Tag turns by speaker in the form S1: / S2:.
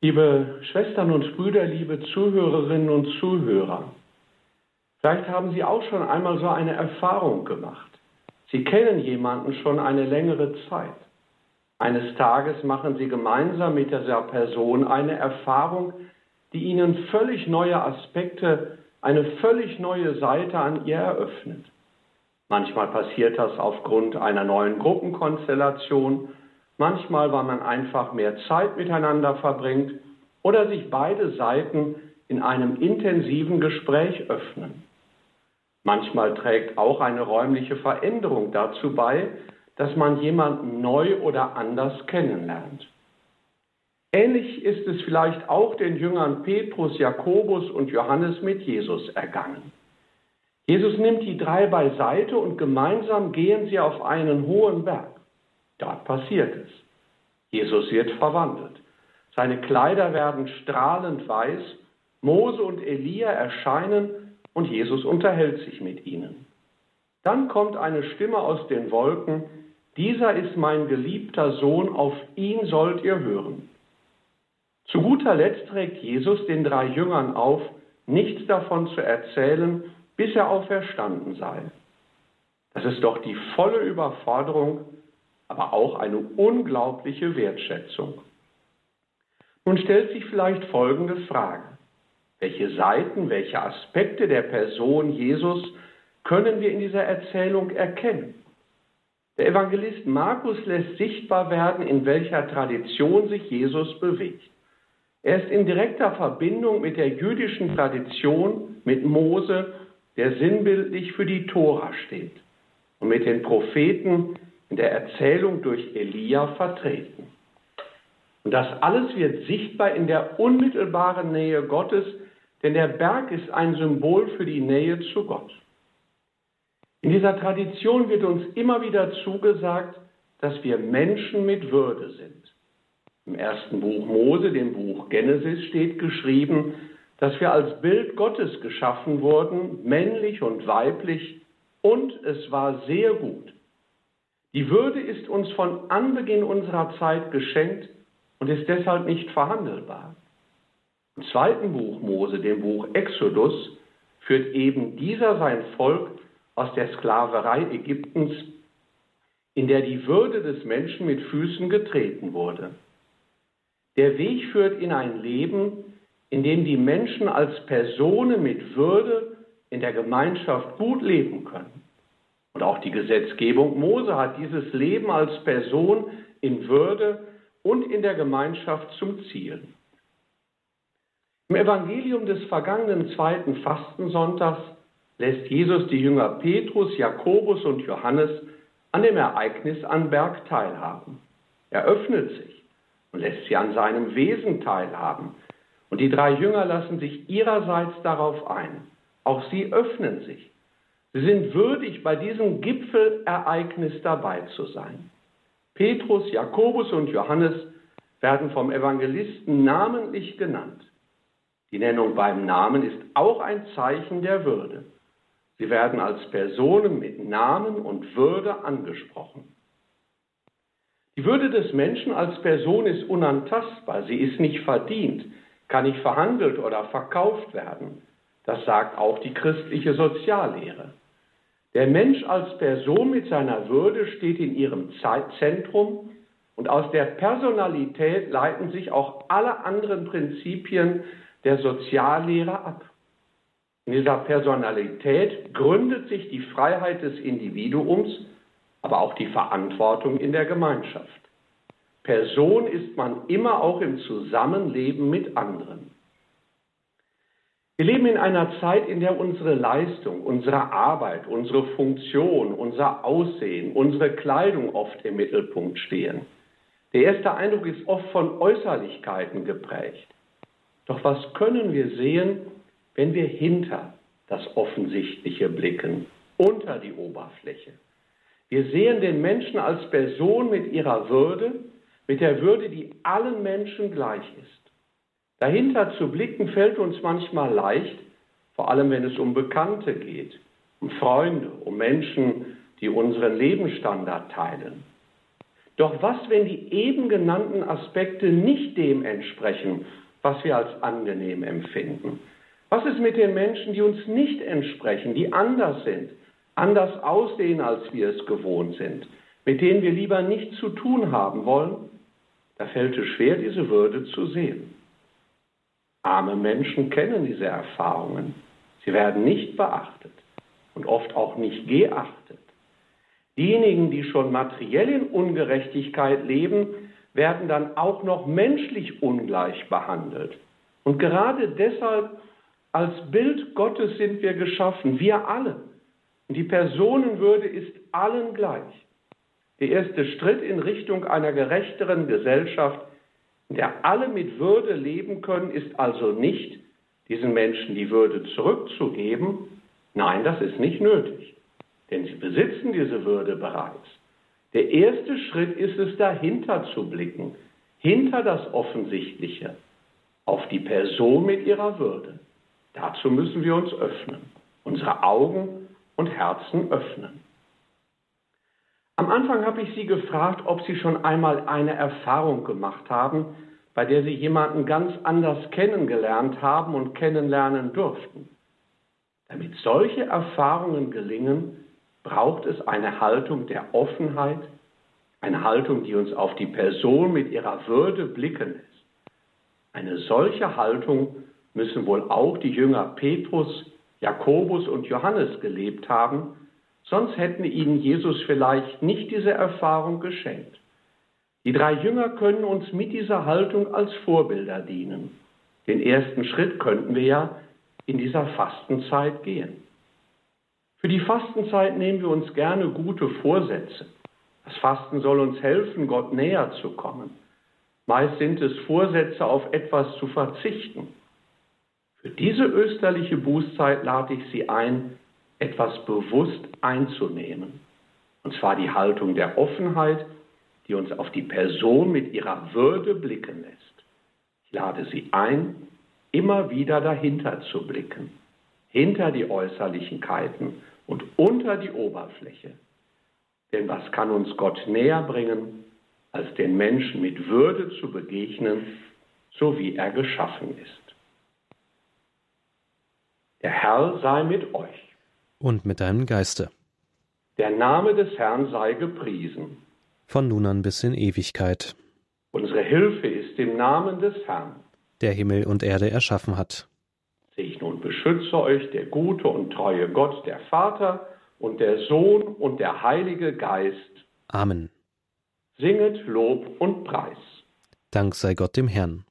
S1: Liebe Schwestern und Brüder, liebe Zuhörerinnen und Zuhörer, vielleicht haben Sie auch schon einmal so eine Erfahrung gemacht. Sie kennen jemanden schon eine längere Zeit. Eines Tages machen Sie gemeinsam mit dieser Person eine Erfahrung, die Ihnen völlig neue Aspekte, eine völlig neue Seite an ihr eröffnet. Manchmal passiert das aufgrund einer neuen Gruppenkonstellation, manchmal, weil man einfach mehr Zeit miteinander verbringt oder sich beide Seiten in einem intensiven Gespräch öffnen. Manchmal trägt auch eine räumliche Veränderung dazu bei, dass man jemanden neu oder anders kennenlernt. Ähnlich ist es vielleicht auch den Jüngern Petrus, Jakobus und Johannes mit Jesus ergangen. Jesus nimmt die drei beiseite und gemeinsam gehen sie auf einen hohen Berg. Dort passiert es. Jesus wird verwandelt. Seine Kleider werden strahlend weiß. Mose und Elia erscheinen und Jesus unterhält sich mit ihnen. Dann kommt eine Stimme aus den Wolken, dieser ist mein geliebter Sohn, auf ihn sollt ihr hören. Zu guter Letzt trägt Jesus den drei Jüngern auf, nichts davon zu erzählen, bis er auferstanden sei. Das ist doch die volle Überforderung aber auch eine unglaubliche Wertschätzung. Nun stellt sich vielleicht folgende Frage. Welche Seiten, welche Aspekte der Person Jesus können wir in dieser Erzählung erkennen? Der Evangelist Markus lässt sichtbar werden, in welcher Tradition sich Jesus bewegt. Er ist in direkter Verbindung mit der jüdischen Tradition, mit Mose, der sinnbildlich für die Tora steht, und mit den Propheten, in der Erzählung durch Elia vertreten. Und das alles wird sichtbar in der unmittelbaren Nähe Gottes, denn der Berg ist ein Symbol für die Nähe zu Gott. In dieser Tradition wird uns immer wieder zugesagt, dass wir Menschen mit Würde sind. Im ersten Buch Mose, dem Buch Genesis, steht geschrieben, dass wir als Bild Gottes geschaffen wurden, männlich und weiblich, und es war sehr gut. Die Würde ist uns von Anbeginn unserer Zeit geschenkt und ist deshalb nicht verhandelbar. Im zweiten Buch Mose, dem Buch Exodus, führt eben dieser sein Volk aus der Sklaverei Ägyptens, in der die Würde des Menschen mit Füßen getreten wurde. Der Weg führt in ein Leben, in dem die Menschen als Personen mit Würde in der Gemeinschaft gut leben können. Und auch die Gesetzgebung Mose hat dieses Leben als Person in Würde und in der Gemeinschaft zum Ziel. Im Evangelium des vergangenen zweiten Fastensonntags lässt Jesus die Jünger Petrus, Jakobus und Johannes an dem Ereignis an Berg teilhaben. Er öffnet sich und lässt sie an seinem Wesen teilhaben. Und die drei Jünger lassen sich ihrerseits darauf ein. Auch sie öffnen sich sind würdig, bei diesem Gipfelereignis dabei zu sein. Petrus, Jakobus und Johannes werden vom Evangelisten namentlich genannt. Die Nennung beim Namen ist auch ein Zeichen der Würde. Sie werden als Personen mit Namen und Würde angesprochen. Die Würde des Menschen als Person ist unantastbar, sie ist nicht verdient, kann nicht verhandelt oder verkauft werden. Das sagt auch die christliche Soziallehre. Der Mensch als Person mit seiner Würde steht in ihrem Zeitzentrum und aus der Personalität leiten sich auch alle anderen Prinzipien der Soziallehre ab. In dieser Personalität gründet sich die Freiheit des Individuums, aber auch die Verantwortung in der Gemeinschaft. Person ist man immer auch im Zusammenleben mit anderen. Wir leben in einer Zeit, in der unsere Leistung, unsere Arbeit, unsere Funktion, unser Aussehen, unsere Kleidung oft im Mittelpunkt stehen. Der erste Eindruck ist oft von Äußerlichkeiten geprägt. Doch was können wir sehen, wenn wir hinter das Offensichtliche blicken, unter die Oberfläche? Wir sehen den Menschen als Person mit ihrer Würde, mit der Würde, die allen Menschen gleich ist. Dahinter zu blicken fällt uns manchmal leicht, vor allem wenn es um Bekannte geht, um Freunde, um Menschen, die unseren Lebensstandard teilen. Doch was, wenn die eben genannten Aspekte nicht dem entsprechen, was wir als angenehm empfinden? Was ist mit den Menschen, die uns nicht entsprechen, die anders sind, anders aussehen, als wir es gewohnt sind, mit denen wir lieber nichts zu tun haben wollen? Da fällt es schwer, diese Würde zu sehen. Arme Menschen kennen diese Erfahrungen. Sie werden nicht beachtet und oft auch nicht geachtet. Diejenigen, die schon materiell in Ungerechtigkeit leben, werden dann auch noch menschlich ungleich behandelt. Und gerade deshalb, als Bild Gottes sind wir geschaffen, wir alle. Und die Personenwürde ist allen gleich. Der erste Schritt in Richtung einer gerechteren Gesellschaft, in der alle mit Würde leben können, ist also nicht, diesen Menschen die Würde zurückzugeben. Nein, das ist nicht nötig denn sie besitzen diese Würde bereits. Der erste Schritt ist es, dahinter zu blicken, hinter das Offensichtliche, auf die Person mit ihrer Würde. Dazu müssen wir uns öffnen, unsere Augen und Herzen öffnen. Am Anfang habe ich Sie gefragt, ob Sie schon einmal eine Erfahrung gemacht haben, bei der Sie jemanden ganz anders kennengelernt haben und kennenlernen durften. Damit solche Erfahrungen gelingen, braucht es eine Haltung der Offenheit, eine Haltung, die uns auf die Person mit ihrer Würde blicken lässt. Eine solche Haltung müssen wohl auch die Jünger Petrus, Jakobus und Johannes gelebt haben, sonst hätten ihnen Jesus vielleicht nicht diese Erfahrung geschenkt. Die drei Jünger können uns mit dieser Haltung als Vorbilder dienen. Den ersten Schritt könnten wir ja in dieser Fastenzeit gehen. Für die Fastenzeit nehmen wir uns gerne gute Vorsätze. Das Fasten soll uns helfen, Gott näher zu kommen. Meist sind es Vorsätze, auf etwas zu verzichten. Für diese österliche Bußzeit lade ich Sie ein, etwas bewusst einzunehmen. Und zwar die Haltung der Offenheit, die uns auf die Person mit ihrer Würde blicken lässt. Ich lade Sie ein, immer wieder dahinter zu blicken, hinter die Äußerlichkeiten und unter die Oberfläche. Denn was kann uns Gott näher bringen, als den Menschen mit Würde zu begegnen, so wie er geschaffen ist. Der Herr sei mit euch.
S2: Und mit deinem Geiste.
S1: Der Name des Herrn sei gepriesen.
S2: Von nun an bis in Ewigkeit.
S1: Unsere Hilfe ist im Namen des Herrn.
S2: Der Himmel und Erde erschaffen hat.
S1: Segne und beschütze euch der gute und treue Gott, der Vater und der Sohn und der Heilige Geist.
S2: Amen.
S1: Singet Lob und Preis.
S2: Dank sei Gott dem Herrn.